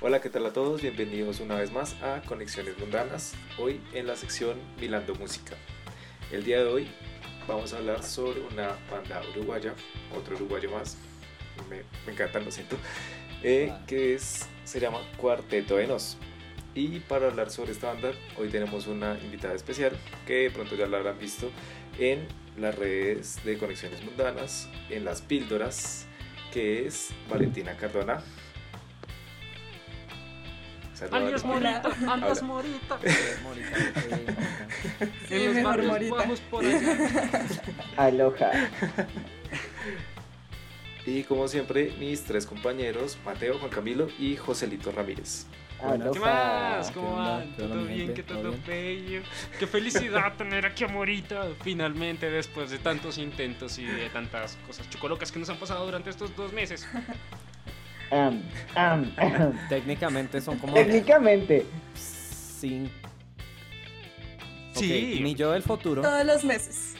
Hola, ¿qué tal a todos? Bienvenidos una vez más a Conexiones Mundanas, hoy en la sección Milando Música. El día de hoy vamos a hablar sobre una banda uruguaya, otro uruguayo más, me, me encanta, lo siento, eh, que es, se llama Cuarteto de Nos. Y para hablar sobre esta banda, hoy tenemos una invitada especial que de pronto ya la habrán visto en las redes de Conexiones Mundanas, en las píldoras, que es Valentina Cardona. Valentina. Morita, alias Habla. Morita. Sí, los mejor Morita. bajos por allá. Aloha. Y como siempre, mis tres compañeros, Mateo, Juan Camilo y Joselito Ramírez. Aloha. ¿Qué más? ¿Qué ¿Cómo van? ¿Qué onda, ¿Todo bien? ¿Qué ¿Todo bello? Qué felicidad tener aquí a Morita finalmente después de tantos intentos y de tantas cosas chocolocas que nos han pasado durante estos dos meses. Am, am, am. Técnicamente son como Técnicamente. cinco. Sí. mi yo del futuro. Todos los meses.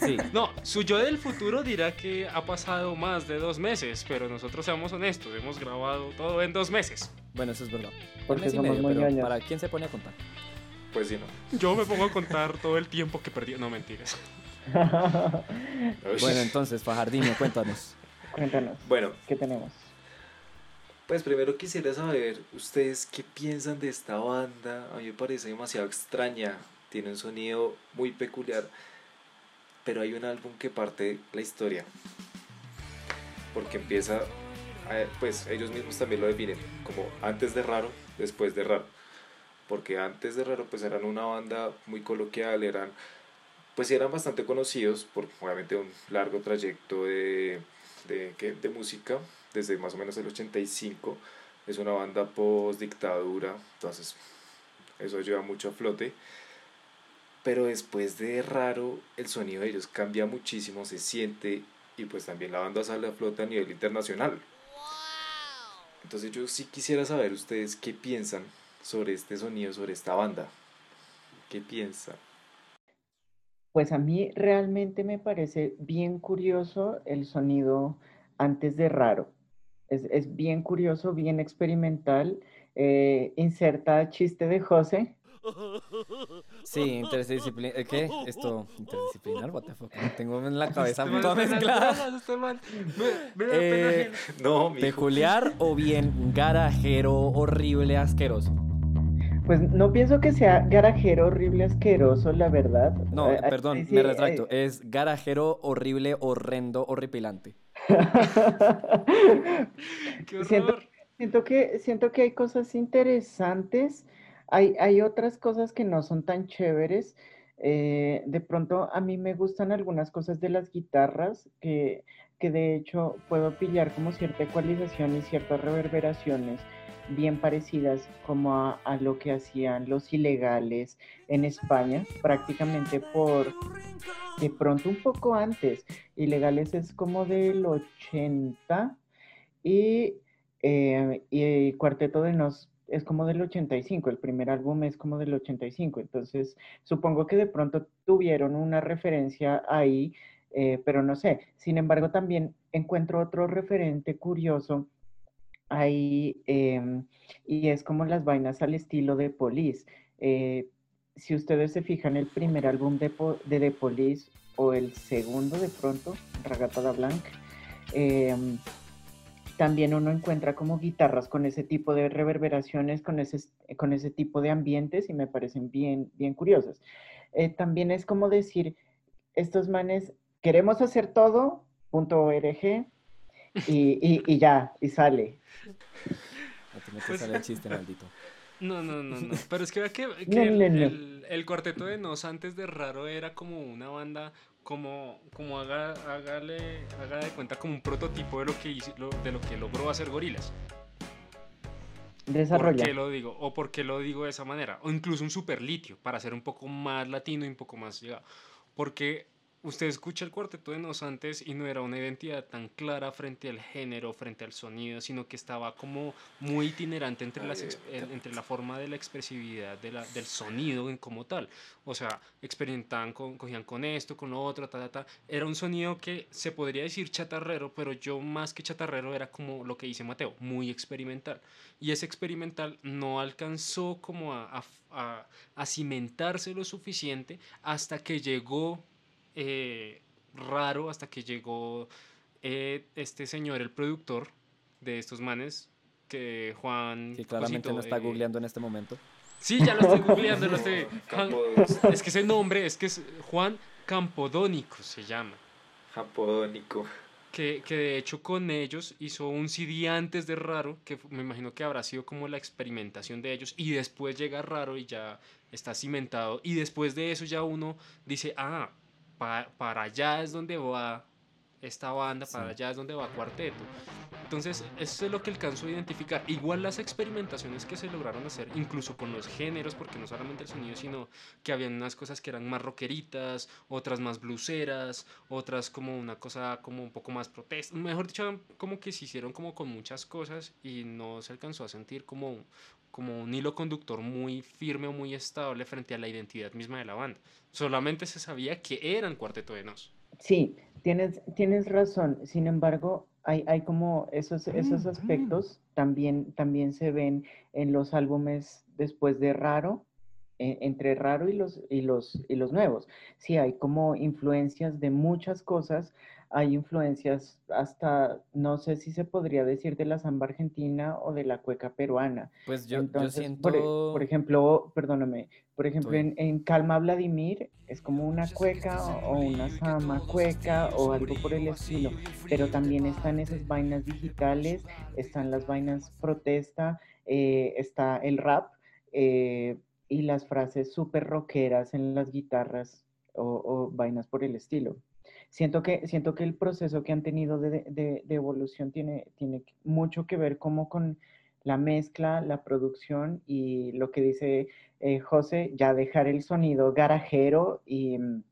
Sí. No, su yo del futuro dirá que ha pasado más de dos meses, pero nosotros seamos honestos, hemos grabado todo en dos meses. Bueno, eso es verdad. Porque Un mes y somos medio, muy pero ñoños. ¿para quién se pone a contar? Pues sí, ¿no? Yo me pongo a contar todo el tiempo que perdí. No, mentiras. Uy. Bueno, entonces, Fajardinho, cuéntanos. Cuéntanos, Bueno, ¿qué tenemos? pues primero quisiera saber ustedes qué piensan de esta banda. A mí me parece demasiado extraña, tiene un sonido muy peculiar, pero hay un álbum que parte la historia. Porque empieza, a- pues ellos mismos también lo definen como antes de raro, después de raro. Porque antes de raro pues eran una banda muy coloquial, eran pues eran bastante conocidos por obviamente un largo trayecto de, de, ¿qué? de música, desde más o menos el 85. Es una banda post dictadura, entonces eso lleva mucho a flote. Pero después de raro, el sonido de ellos cambia muchísimo, se siente y pues también la banda sale a flote a nivel internacional. Entonces yo sí quisiera saber ustedes qué piensan sobre este sonido, sobre esta banda. ¿Qué piensan? Pues a mí realmente me parece bien curioso el sonido antes de raro. Es, es bien curioso, bien experimental. Eh, inserta chiste de José. Sí, interdisciplinar. ¿Qué? Esto, interdisciplinar, what the fuck. Tengo en la cabeza Este toda mezclada. este Eh, No, Peculiar o bien garajero, horrible, asqueroso. Pues no pienso que sea garajero, horrible, asqueroso, la verdad. No, Eh, perdón, sí, me retracto. eh, Es garajero, horrible, horrendo, horripilante. Qué Siento- horror. Siento que, siento que hay cosas interesantes, hay, otras cosas que no son tan chéveres. eh, de pronto a mí me gustan algunas cosas de las guitarras que, que de hecho puedo pillar como cierta ecualización y ciertas reverberaciones bien parecidas como a, a lo que hacían los ilegales en España, prácticamente por de pronto un poco antes. Ilegales es como del 80 y eh, y Cuarteto de Nos es como del 85, el primer álbum es como del 85, entonces supongo que de pronto tuvieron una referencia ahí, eh, pero no sé. Sin embargo, también encuentro otro referente curioso ahí em, y es como las vainas al estilo de Police. Eh, si ustedes se fijan, el primer álbum de, de Police o el segundo de pronto, Ragatada Blanc, em, también uno encuentra como guitarras con ese tipo de reverberaciones, con ese, con ese tipo de ambientes y me parecen bien, bien curiosas. Eh, también es como decir, estos manes, queremos hacer todo, punto .org, y, y- y ya, y sale. No Pues- al chiste, maldito. No, no, no, no. Pero es que vea que, que No, el, no, no. el- el cuarteto de Nos antes de Raro era como una banda, como, como haga, hágale, haga de cuenta como un prototipo de lo que hizo- de lo que logró hacer Gorilas. ¿Por qué lo digo? O por qué lo digo de esa manera. O incluso un super litio, para ser un poco más latino y un poco más llegado. Porque usted escucha el cuarteto de Nos antes y no era una identidad tan clara frente al género, frente al sonido, sino que estaba como muy itinerante entre, las, entre la forma de la expresividad de la, del sonido como tal. O sea, experimentaban, con, cogían con esto, con lo otro, ta, ta, ta. Era un sonido que se podría decir chatarrero, pero yo más que chatarrero era como lo que dice Mateo, muy experimental. Y ese experimental no alcanzó como a, a, a- a cimentarse lo suficiente hasta que llegó eh, raro hasta que llegó eh, este señor, el productor de estos manes, que Juan... Que claramente Cosito, lo está eh, googleando en este momento. Sí, ya lo estoy googleando, lo estoy... Juan- Campodónico. es que ese nombre, es que es Juan Campodónico se llama. Japodónico. Que, que de hecho con ellos hizo un CD antes de Raro, que me imagino que habrá sido como la experimentación de ellos, y después llega Raro y ya está cimentado, y después de eso ya uno dice, ah, pa- para allá es donde va esta banda, para Sí. allá es donde va Cuarteto. Entonces, eso es lo que alcanzó a identificar. Igual las experimentaciones que se lograron hacer, incluso con los géneros, porque no solamente el sonido, sino que habían unas cosas que eran más rockeritas, otras más bluseras, otras como una cosa como un poco más protesta. Mejor dicho, como que se hicieron como con muchas cosas y no se alcanzó a sentir como, como un hilo conductor muy firme o muy estable frente a la identidad misma de la banda. Solamente se sabía que eran Cuarteto de Nos. Sí, tienes, tienes razón. Sin embargo, hay, hay como esos, esos aspectos también, también se ven en los álbumes después de Raro, e- entre Raro y los, y, los, y los nuevos. Sí, hay como influencias de muchas cosas. Hay influencias hasta, no sé si se podría decir de la samba argentina o de la cueca peruana. Pues yo, yo Entonces, siento... por, por ejemplo, perdóname, por ejemplo, en, en Calma Vladimir es como una cueca o una sama cueca o algo por el estilo, pero también están esas vainas digitales, están las vainas protesta, eh, está el rap eh, y las frases súper rockeras en las guitarras o, o vainas por el estilo. Siento que, siento que el proceso que han tenido de, de- evolución tiene, tiene mucho que ver como con la mezcla, la producción y lo que dice eh, José, ya dejar el sonido garajero y, mm,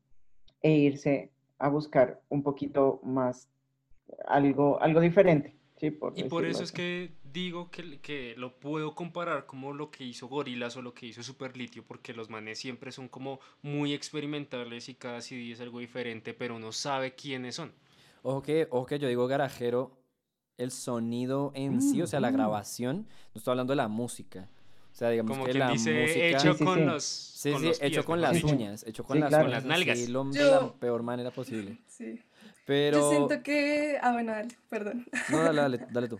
e irse a buscar un poquito más algo, algo diferente. Sí, por Y por eso es así. que digo que, que lo puedo comparar como lo que hizo Gorillaz o lo que hizo Super Litio, porque los manes siempre son como muy experimentales y cada CD es algo diferente, pero uno sabe quiénes son. Ojo que, ojo que yo digo garajero, el sonido en sí, o sea, la grabación, no estoy hablando de la música. O sea, digamos Como que quien la dice, música... hecho Sí, sí, con sí. los. Sí, con sí, los hecho pies, con mejor las dicho. uñas, hecho con Sí, las claro. uñas, Con las nalgas. así, lo- de Yo- la peor manera posible. Sí. Pero... Yo siento que. Ah, bueno, dale, perdón. No, dale, dale, dale tú.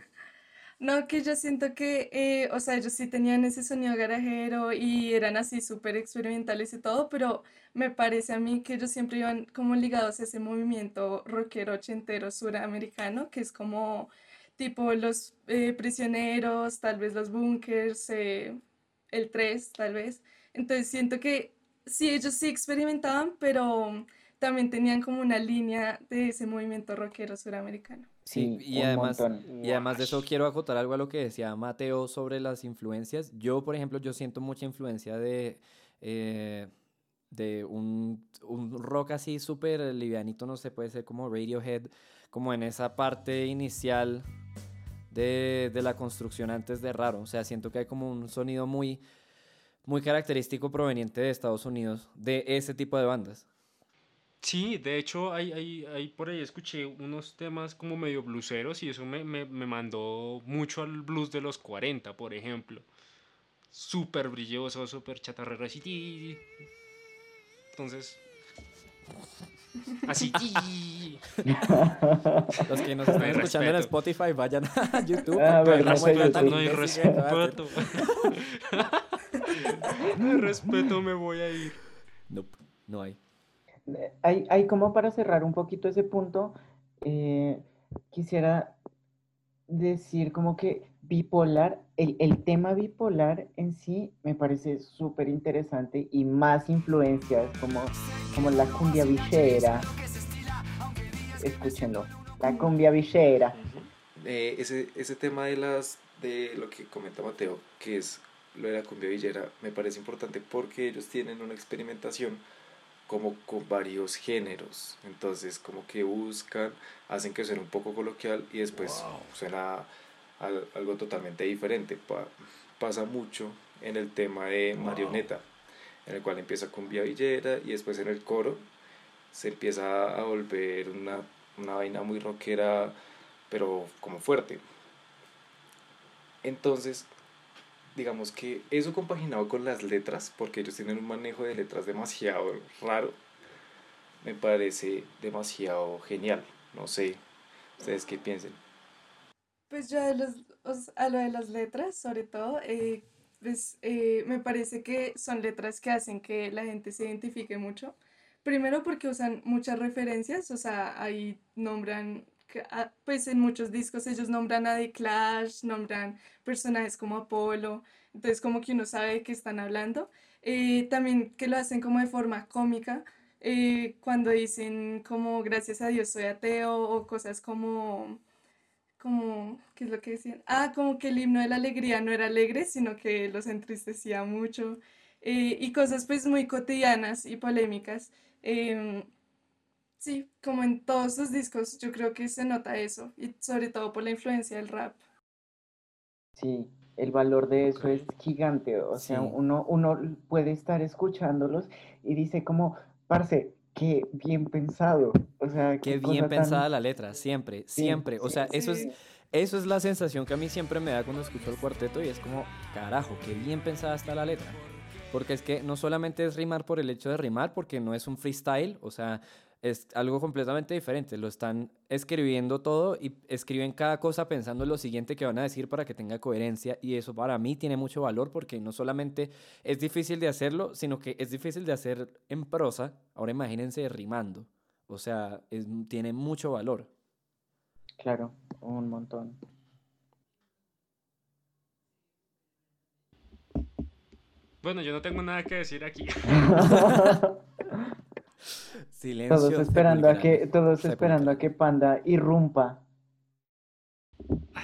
No, que yo siento que, eh, o sea, ellos sí tenían ese sonido garajero y eran así súper experimentales y todo, pero me parece a mí que ellos siempre iban como ligados a ese movimiento rockero ochentero suramericano, que es como tipo los eh, prisioneros, tal vez los bunkers, eh, el 3, tal vez. Entonces siento que sí, ellos sí experimentaban, pero también tenían como una línea de ese movimiento rockero suramericano. Sí, Sí, y un además, montón. y además de eso quiero acotar algo a lo que decía Mateo sobre las influencias. Yo, por ejemplo, yo siento mucha influencia de, eh, de un, un rock así súper livianito, no sé, puede ser como Radiohead, como en esa parte inicial de, de la construcción antes de Raro. O sea, siento que hay como un sonido muy, muy característico proveniente de Estados Unidos, de ese tipo de bandas. Sí, de hecho, hay, hay, hay por ahí escuché unos temas como medio bluseros y eso me, me, me mandó mucho al blues de los 40, por ejemplo. Súper brilloso, súper chatarrero, así. ti. Entonces. Así. ti. Los que nos están No hay escuchando en respeto. Spotify, vayan a YouTube. Ah, ver muestra sí. tan No hay de respeto. No hay respeto, me voy a ir. Nope, no hay. Hay, hay como para cerrar un poquito ese punto, eh, quisiera decir como que bipolar, el, el tema bipolar en sí me parece súper interesante y más influencias como, como la cumbia villera. Escúchenlo, la cumbia villera. Eh, ese, ese tema de las de lo que comenta Mateo, que es lo de la cumbia villera, me parece importante porque ellos tienen una experimentación como con varios géneros. Entonces, como que buscan, hacen que suene un poco coloquial y después suena al- algo totalmente diferente. Pa- pasa mucho en el tema de Marioneta, en el cual empieza con Vía Villera y después en el coro se empieza a volver una, una vaina muy rockera, pero como fuerte. Entonces, digamos que eso compaginado con las letras, porque ellos tienen un manejo de letras demasiado raro, me parece demasiado genial. No sé, ustedes qué piensen. Pues yo de los, a lo de las letras, sobre todo, eh, pues eh, me parece que son letras que hacen que la gente se identifique mucho. Primero porque usan muchas referencias, o sea, ahí nombran, pues en muchos discos ellos nombran a The Clash, nombran personajes como Apolo, entonces como que uno sabe de qué están hablando. Eh, también que lo hacen como de forma cómica, eh, cuando dicen como gracias a Dios soy ateo o cosas como como, ¿qué es lo que decían? Ah, como que el himno de la alegría no era alegre, sino que los entristecía mucho. eh, y cosas pues muy cotidianas y polémicas. Em, sí, como en todos sus discos, yo creo que se nota eso, y sobre todo por la influencia del rap. Sí, el valor de eso es gigante. O sea, Sí. uno, uno puede estar escuchándolos y dice como, parce, qué bien pensado. O sea, Qué qué bien cosa pensada tan... la letra, siempre, Sí, siempre. O sí, sea, eso es, Sí. eso es la sensación que a mí siempre me da cuando escucho el cuarteto y es como, carajo, qué bien pensada está la letra. Porque es que no solamente es rimar por el hecho de rimar, porque no es un freestyle, o sea, es algo completamente diferente. Lo están escribiendo todo y escriben cada cosa pensando en lo siguiente que van a decir para que tenga coherencia. Y eso para mí tiene mucho valor porque no solamente es difícil de hacerlo, sino que es difícil de hacer en prosa. Ahora imagínense rimando. O sea, es- tiene mucho valor. Claro, un montón. Bueno, yo no tengo nada que decir aquí. Silencio. Todos esperando a que, sepulcral. todos esperando a que Panda irrumpa.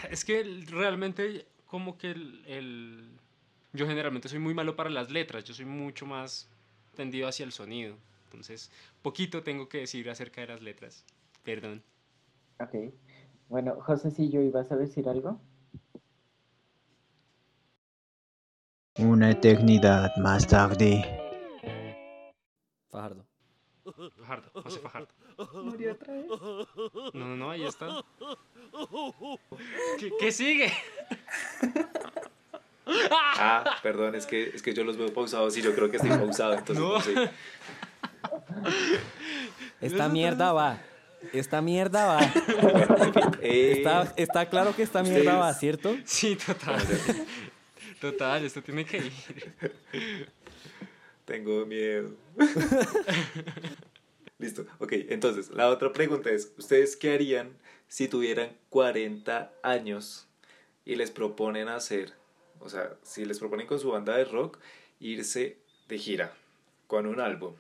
Es que realmente como que el, el- Yo generalmente soy muy malo para las letras, yo soy mucho más tendido hacia el sonido. Entonces, poquito tengo que decir acerca de las letras. Perdón. Ok. Bueno, José, si yo ibas a decir algo. Una eternidad más tarde. Fajardo. Fajardo, José Fajardo. ¿Murió otra vez? No, no, no, ahí está. ¿Qué, qué sigue? Ah, perdón, es que, es que yo los veo pausados y yo creo que estoy pausado, entonces no, No. sé. Esta mierda va. Esta mierda va. Eh, Está, está claro que esta mierda va, ¿cierto? Sí, total. Total, esto tiene que ir. Tengo miedo. Listo, ok, entonces la otra pregunta es, ¿ustedes qué harían si tuvieran 40 años y les proponen hacer, o sea, si les proponen con su banda de rock irse de gira con un álbum,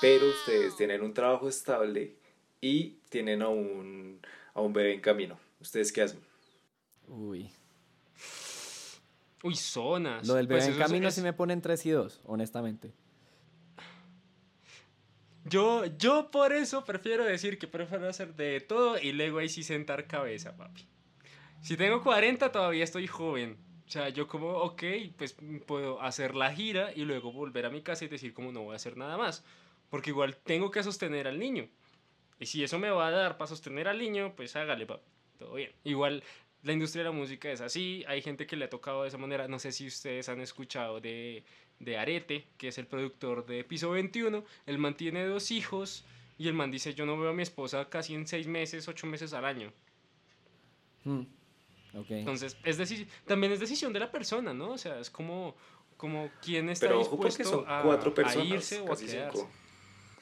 pero ustedes tienen un trabajo estable y tienen a un, a un bebé en camino? ¿Ustedes qué hacen? Uy. Uy, zonas. Lo del bebé Pues en camino es- sí me ponen 3 y 2, honestamente. Yo, yo por eso prefiero decir que prefiero hacer de todo y luego ahí sí sentar cabeza, papi. Si tengo 40 todavía estoy joven. O sea, yo como, ok, pues puedo hacer la gira y luego volver a mi casa y decir como no voy a hacer nada más. Porque igual tengo que sostener al niño. Y si eso me va a dar para sostener al niño, pues hágale, papi. Todo bien. Igual la industria de la música es así. Hay gente que le ha tocado de esa manera. No sé si ustedes han escuchado de, de Arete, que es el productor de Piso 21. El man tiene dos hijos y el man dice, yo no veo a mi esposa casi en seis meses, ocho meses al año. Hmm, Ok. Entonces, es deci- también es decisión de la persona, ¿no? O sea, es como, como quién está Pero dispuesto son a, cuatro a personas, irse o a casi quedarse. cinco.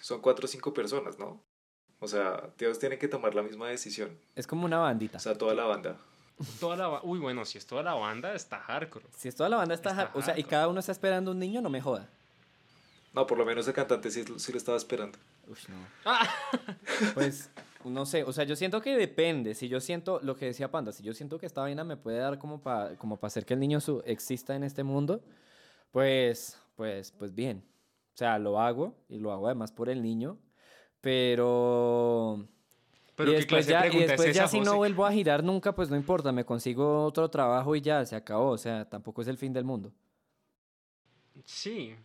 Son cuatro o cinco personas, ¿no? O sea, Dios tiene que tomar la misma decisión. Es como una bandita. O sea, toda la banda. Toda la Uy, bueno, si es toda la banda, está hardcore. Si es toda la banda está... Está hard- O sea, y hardcore. cada uno está esperando un niño, no me joda. No, por lo menos el cantante sí, sí lo estaba esperando. Uf, no. Ah. Pues, no sé, o sea, yo siento que depende. Si yo siento, lo que decía Panda, si yo siento que esta vaina me puede dar como para como pa hacer que el niño su- exista en este mundo, pues, pues, pues bien. sea, lo hago y lo hago además por el niño, pero... Pero y qué después clase de ya, y después ya si no vuelvo a girar nunca, pues no importa, me consigo otro trabajo y ya, se acabó. O sea, tampoco es el fin del mundo. Sí.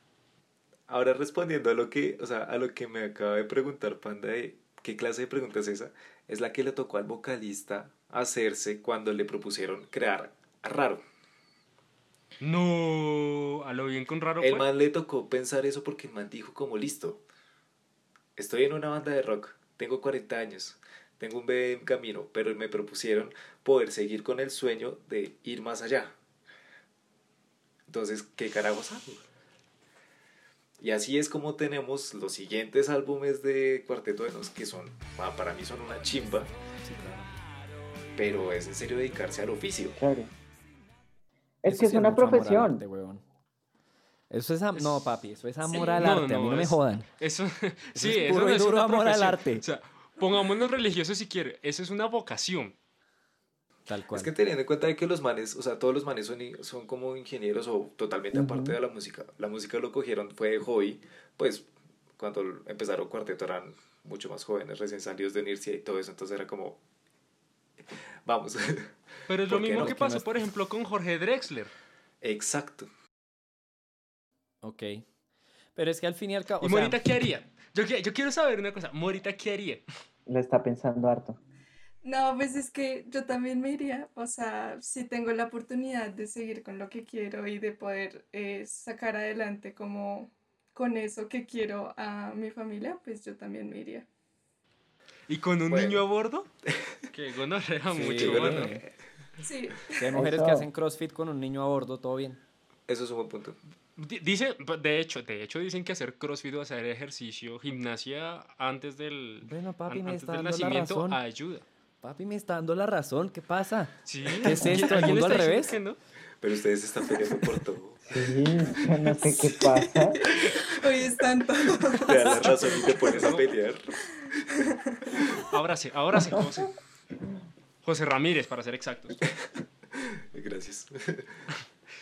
Ahora respondiendo a lo que, o sea, a lo que me acaba de preguntar Panda de qué clase de pregunta es esa, es la que le tocó al vocalista hacerse cuando le propusieron crear a Raro. No, a lo bien con raro El fue. man le tocó pensar eso porque el man dijo como listo. Estoy en una banda de rock, tengo 40 años, tengo un bebé en camino, pero me propusieron poder seguir con el sueño de ir más allá. Entonces, ¿qué carajos hago? Y así es como tenemos los siguientes álbumes de Cuarteto de Nos, que son, pa- para mí son una chimba, Sí, claro. pero es en serio dedicarse al oficio. Claro. Es Eso que es una profesión. Eso es... am- No, papi, eso es amor Sí, al no, arte, a mí no, no me jodan. Eso, sí, es puro no y duro amor al arte. O sea, pongámonos religiosos si quiere. Eso es una vocación. Tal cual. Es que teniendo en cuenta de que los manes, o sea, todos los manes son, son como ingenieros o totalmente aparte de la música. La música lo cogieron, fue de hobby, pues cuando empezaron cuarteto eran mucho más jóvenes, recién salidos de universidad y todo eso, entonces era como, vamos, Pero es lo ¿Por qué mismo no? que ¿Por qué no pasó, es- por ejemplo, con Jorge Drexler. exacto. Ok. Pero es que al fin y al cabo... ¿Y sea, Morita qué haría? Yo, yo quiero saber una cosa. Morita, ¿qué haría? Lo está pensando harto. No, pues es que yo también me iría, o sea, si tengo la oportunidad de seguir con lo que quiero y de poder eh, sacar adelante como con eso que quiero a mi familia, pues yo también me iría. ¿Y con un Bueno. niño a bordo? Que gonorrea Sí, mucho, bueno. ¿no? Sí, Si hay mujeres que Eso. hacen CrossFit con un niño a bordo, todo bien. Eso es un buen punto. Di- Dice, de hecho, de hecho dicen que hacer crossfit o hacer ejercicio, gimnasia antes del, Bueno, papi, an- me antes está del dando la nacimiento razón. ayuda. Papi, me está dando la razón. ¿Qué pasa? Sí. ¿Qué es esto? ¿El ¿Alguien mundo está al revés? no? Pero ustedes están peleando por todo. Sí, yo no sé qué pasa. hoy es tanto. Te dan la razón y te pones a pelear. Ahora sí, ahora sí, José. José Ramírez, para ser exactos. Gracias.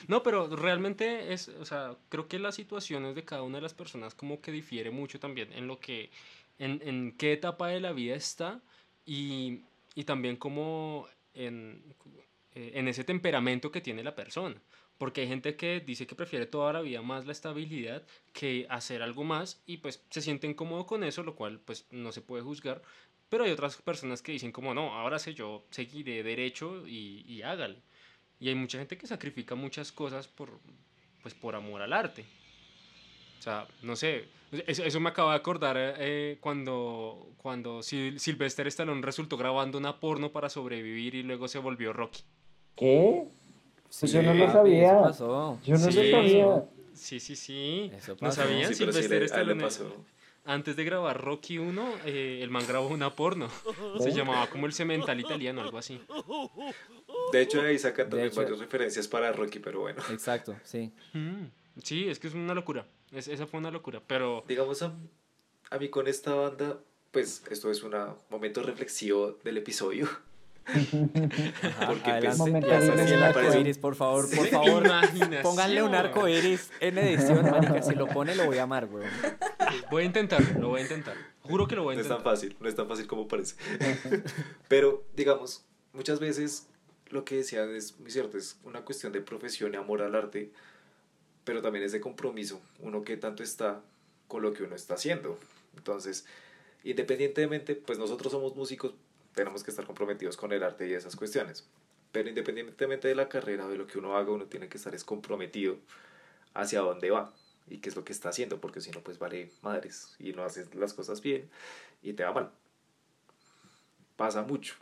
No, pero realmente es, o sea, creo que las situaciones de cada una de las personas como que difiere mucho también en lo que, en, en qué etapa de la vida está y, y también como en, eh, en ese temperamento que tiene la persona. Porque hay gente que dice que prefiere toda la vida más la estabilidad que hacer algo más y pues se sienten cómodo con eso, lo cual pues no se puede juzgar. Pero hay otras personas que dicen como no, ahora sé yo seguiré derecho y, y hágale. Y hay mucha gente que sacrifica muchas cosas por, pues, por amor al arte. O sea, no sé, eso, eso me acaba de acordar eh, cuando, cuando Sil- Sylvester Stallone resultó grabando una porno para sobrevivir y luego se volvió Rocky. ¿Qué? Pues yo no Sí, lo papi, sabía. Eso pasó. Yo no Sí. lo sabía. Sí, sí, sí. Eso ¿No pasó. sabían? Sí, sí, Sylvester le Stallone, antes de grabar Rocky 1, eh, el man grabó una porno. Se llamaba como el cemental italiano, algo así. De hecho, ahí sacan De también hecho- varias referencias para Rocky, pero bueno. Exacto, sí. Mm, Sí, es que es una locura. Es- esa fue una locura. Pero Digamos, a, a mí con esta banda, pues esto es un momento reflexivo del episodio. Ajá, Porque, adelante. pues, arco parece- iris, por favor, por favor. Pónganle un arco iris en edición, marica. Si lo pone, lo voy a amar, weón. Voy a intentarlo, lo voy a intentar. Juro que lo voy a No es tan intentar. fácil, no es tan fácil como parece. Pero, digamos, muchas veces lo que decían es muy cierto, es una cuestión de profesión y amor al arte, pero también es de compromiso, uno que tanto está con lo que uno está haciendo. Entonces, independientemente, pues nosotros somos músicos, tenemos que estar comprometidos con el arte y esas cuestiones. Pero independientemente de la carrera o de lo que uno haga, uno tiene que estar es comprometido hacia dónde va y qué es lo que está haciendo, porque si no, pues vale madres y no haces las cosas bien y te va mal. Pasa mucho.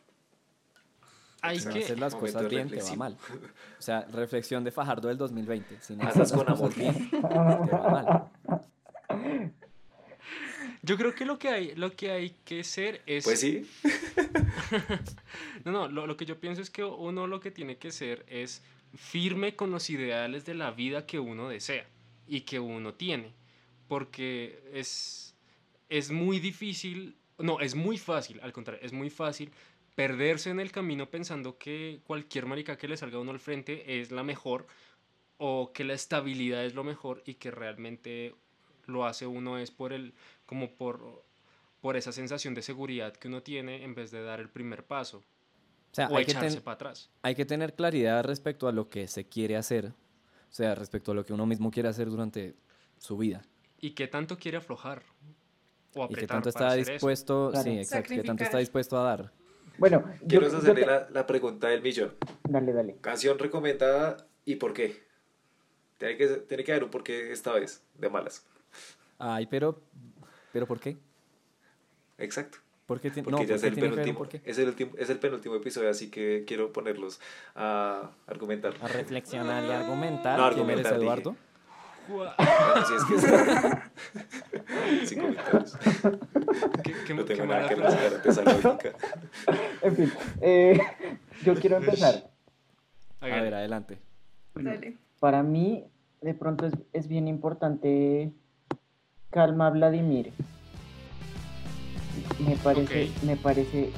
Hay Si no que... haces las cosas bien, te va mal. O sea, reflexión de Fajardo del 2020. Si no haces las con cosas amor. bien, te va mal. Yo creo que lo que hay, lo que hay que ser es... Pues sí, No, no, lo, lo que yo pienso es que uno lo que tiene que ser es firme con los ideales de la vida que uno desea y que uno tiene. Porque es, es muy difícil, no, es muy fácil, al contrario, es muy fácil perderse en el camino pensando que cualquier marica que le salga a uno al frente es la mejor o que la estabilidad es lo mejor y que realmente lo hace uno es por el, como por, por esa sensación de seguridad que uno tiene en vez de dar el primer paso O sea, o hay que, echarse ten- para atrás. hay que tener claridad respecto a lo que se quiere hacer. O sea, respecto a lo que uno mismo quiere hacer durante su vida. ¿Y qué tanto quiere aflojar? O Y qué tanto está dispuesto, Claro. sí, exacto, qué tanto está dispuesto a dar. Bueno, Quiero yo hacerle te- la, la pregunta del millón. Dale, dale. Canción recomendada y por qué. Tiene que, tiene que haber un porqué esta vez, de malas. Ay, pero, pero ¿por qué? Exacto. ¿Por qué, ti- Porque no, ya ¿por es qué el, penúltimo, por qué? es, el último- es el penúltimo episodio, así que quiero ponerlos a argumentar. A reflexionar y argumentar. No, ¿Quién eres, argumentar, dije. Eduardo? Gua- Bueno, si es que está- Sin comentarios. ¿Qué, qué- No qué tengo nada mala que ante esa lógica. En fin, eh, yo quiero empezar. A ver, adelante. Dale. Para mí, de pronto es, es bien importante Calma Vladimir. Me parece, Ok. me parece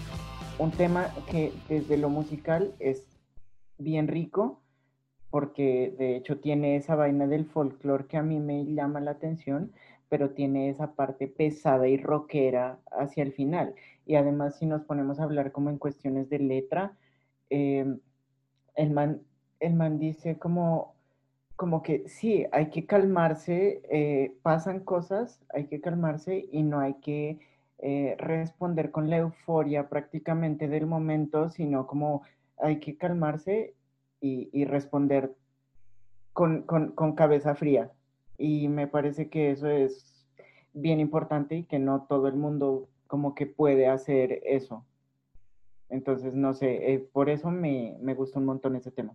un tema que desde lo musical es bien rico, porque de hecho tiene esa vaina del folclore que a mí me llama la atención, pero tiene esa parte pesada y rockera hacia el final. Y además, si nos ponemos a hablar como en cuestiones de letra, eh, el man, el man dice como, como que sí, hay que calmarse, eh, pasan cosas, hay que calmarse y no hay que eh, responder con la euforia prácticamente del momento, sino como hay que calmarse y, y responder con, con- con cabeza fría. Y me parece que eso es bien importante y que no todo el mundo como que puede hacer eso. Entonces, no sé, eh, por eso me, me gusta un montón ese tema.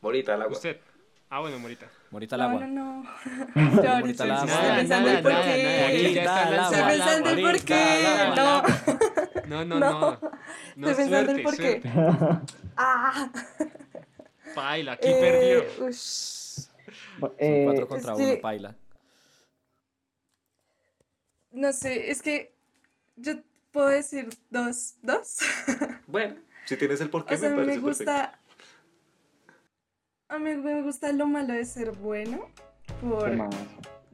Morita, agua. Usted. Ah, bueno, Morita. Morita al No, agua. no, no. Yo ahorita Morita al agua. estoy pensando el por qué. Morita al Estoy agua. pensando el por qué. No. agua. No, no, No. no. Estoy pensando el suerte, por qué. Ah. Paila, aquí Eh, perdió. ush. Bu- Son eh, cuatro contra uno, paila. No sé, es que yo puedo decir dos, dos. Bueno, si tienes el porqué, O sea, me me parece perfecto. gusta. A mí me gusta lo malo de ser bueno por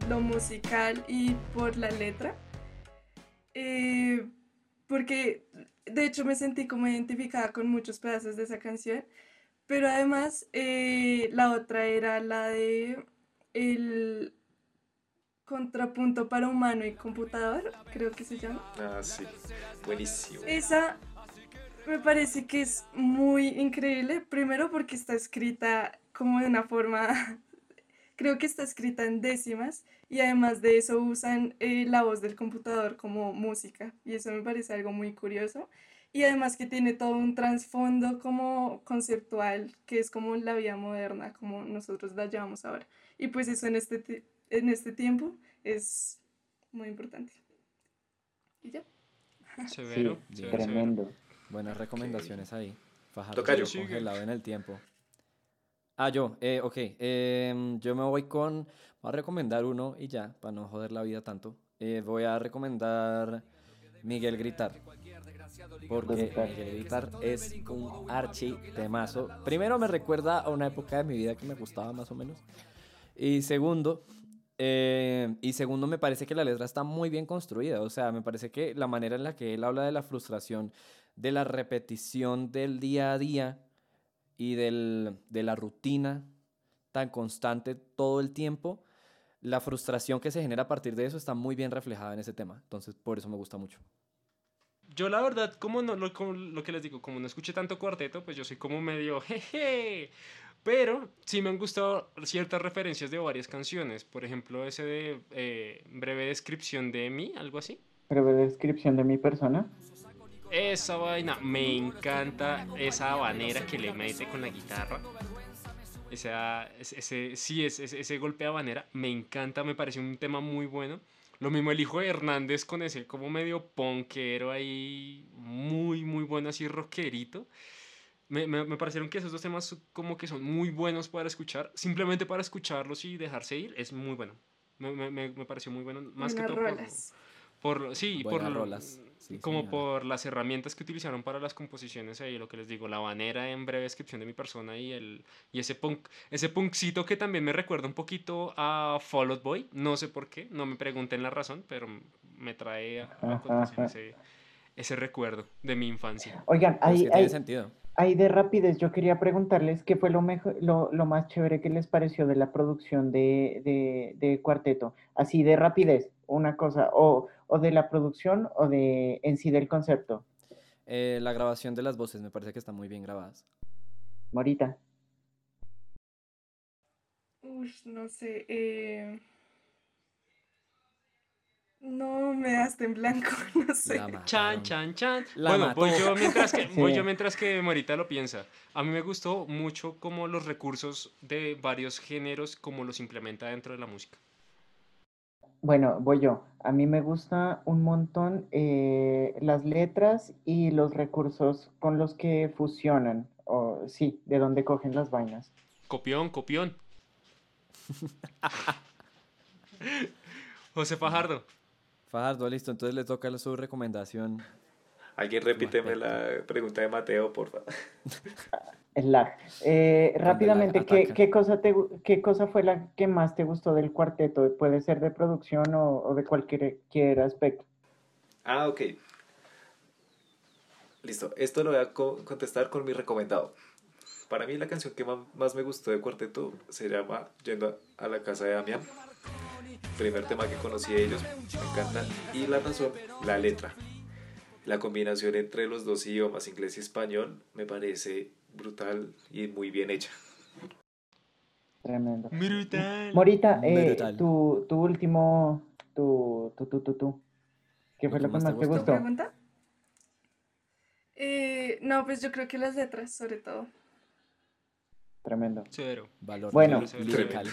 lo musical y por la letra. Eh, porque de hecho me sentí como identificada con muchos pedazos de esa canción. Pero además eh, la otra era la de el contrapunto para humano y computador, creo que se llama. Ah, sí. Buenísimo. Esa me parece que es muy increíble, primero porque está escrita como de una forma, creo que está escrita en décimas y además de eso usan eh, la voz del computador como música y eso me parece algo muy curioso y además que tiene todo un trasfondo como conceptual que es como la vida moderna, como nosotros la llevamos ahora y pues eso en este, en este tiempo es muy importante. Y ya. Severo. Sí, severo, severo. tremendo. Buenas recomendaciones ahí. Fajardo Tocayo. congelado en el tiempo. Ah, yo, eh, ok. em, yo me voy con. Voy a recomendar uno y ya, para no joder la vida tanto. Eh, voy a recomendar Miguel Gritar. Porque. Miguel Gritar es un archi temazo. Primero me recuerda a una época de mi vida que me gustaba más o menos. Y segundo, eh, y segundo, me parece que la letra está muy bien construida. O sea, me parece que la manera en la que él habla de la frustración, de la repetición del día a día y del, de la rutina tan constante todo el tiempo, la frustración que se genera a partir de eso está muy bien reflejada en ese tema. Entonces, por eso me gusta mucho. Yo la verdad, como no, lo, como lo que les digo, como no escuché tanto cuarteto, pues yo soy como medio jeje. Pero sí me han gustado ciertas referencias de varias canciones. Por ejemplo, ese de eh, breve descripción de mí, algo así. Breve descripción de mi persona. Esa vaina, me encanta esa habanera que le mete con la guitarra. Esa, ese, ese- sí, ese, ese- ese golpe de habanera, me encanta, me parece un tema muy bueno. Lo mismo el hijo de Hernández con ese como medio punkero ahí, muy, muy bueno, así rockerito. Me, me, me parecieron que esos dos temas como que son muy buenos para escuchar. Simplemente para escucharlos y dejarse ir, es muy bueno. Me, me, pareció muy bueno. Más que todo por, rolas. por, sí, por, Buenas lo- rolas. Sí, como señora. por las herramientas que utilizaron para las composiciones ahí, lo que les digo, la banera en breve descripción de mi persona y el y ese punk, ese punkcito que también me recuerda un poquito a Fall Out Boy, no sé por qué, no me pregunten la razón, pero me trae a, a ese, ese recuerdo de mi infancia. Oigan, Pues ahí, que tiene ahí, sentido. ahí de rapidez, yo quería preguntarles qué fue lo, mejor, lo, lo más chévere que les pareció de la producción de, de, de Cuarteto. Así de rapidez, una cosa, o, o de la producción o de en sí del concepto. Eh, la grabación de las voces me parece que están muy bien grabadas. Morita. Uf, no sé. eh, No me daste en blanco, no sé. Chan, chan, chan. La bueno, voy yo mientras que, voy yo mientras que Morita lo piensa. A mí me gustó mucho como los recursos de varios géneros, como los implementa dentro de la música. Bueno, voy yo. A mí me gusta un montón eh, las letras y los recursos con los que fusionan, o sí, de dónde cogen las vainas. Copión, copión. José Fajardo. Fajardo, listo, entonces le toca su recomendación. Alguien repíteme la pregunta de Mateo, por favor. El lag. Eh, rápidamente, ¿qué, cosa te, qué cosa fue la que más te gustó del cuarteto? Puede ser de producción o, o de cualquier cualquier aspecto. Ah, ok. Listo, esto lo voy a co- contestar con mi recomendado. Para mí la canción que más me gustó de Cuarteto se llama Yendo a la casa de Damián. Primer tema que conocí de ellos, me encanta. Y la razón, la letra. La combinación entre los dos idiomas, inglés y español, me parece brutal y muy bien hecha. Tremendo. Brutal. Morita, eh, Brutal. tu, tu último, tu, tu, tu, tu, tu. ¿Qué fue lo que más te más te gustó. Pregunta? Eh, no, pues yo creo que las letras, sobre todo. Tremendo. Cero. Valor Bueno. li- lirical.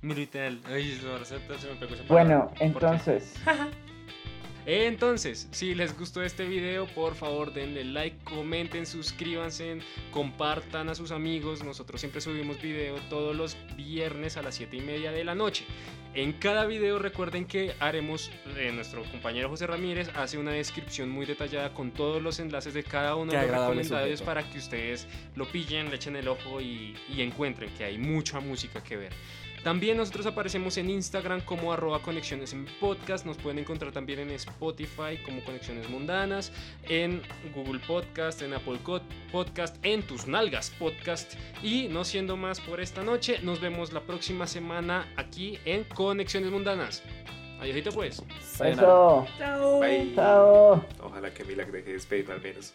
Brutal. Ay, se se me pegó esa Bueno, entonces, Entonces, si les gustó este video, por favor denle like, comenten, suscríbanse, compartan a sus amigos. Nosotros siempre subimos video todos los viernes a las 7 y media de la noche. En cada video recuerden que haremos, eh, nuestro compañero José Ramírez hace una descripción muy detallada con todos los enlaces de cada uno Qué de los recomendados para que ustedes lo pillen, le echen el ojo y, y encuentren que hay mucha música que ver. También nosotros aparecemos en Instagram como arroba conexiones en podcast. Nos pueden encontrar también en Spotify como conexiones mundanas, en Google Podcast, en Apple Co- Podcast, en tus nalgas podcast. Y no siendo más por esta noche, nos vemos la próxima semana aquí en Conexiones Mundanas. Adiósito pues. Eso. Chao. Bye. Chao. Ojalá que Milagre deje de despedirme al menos.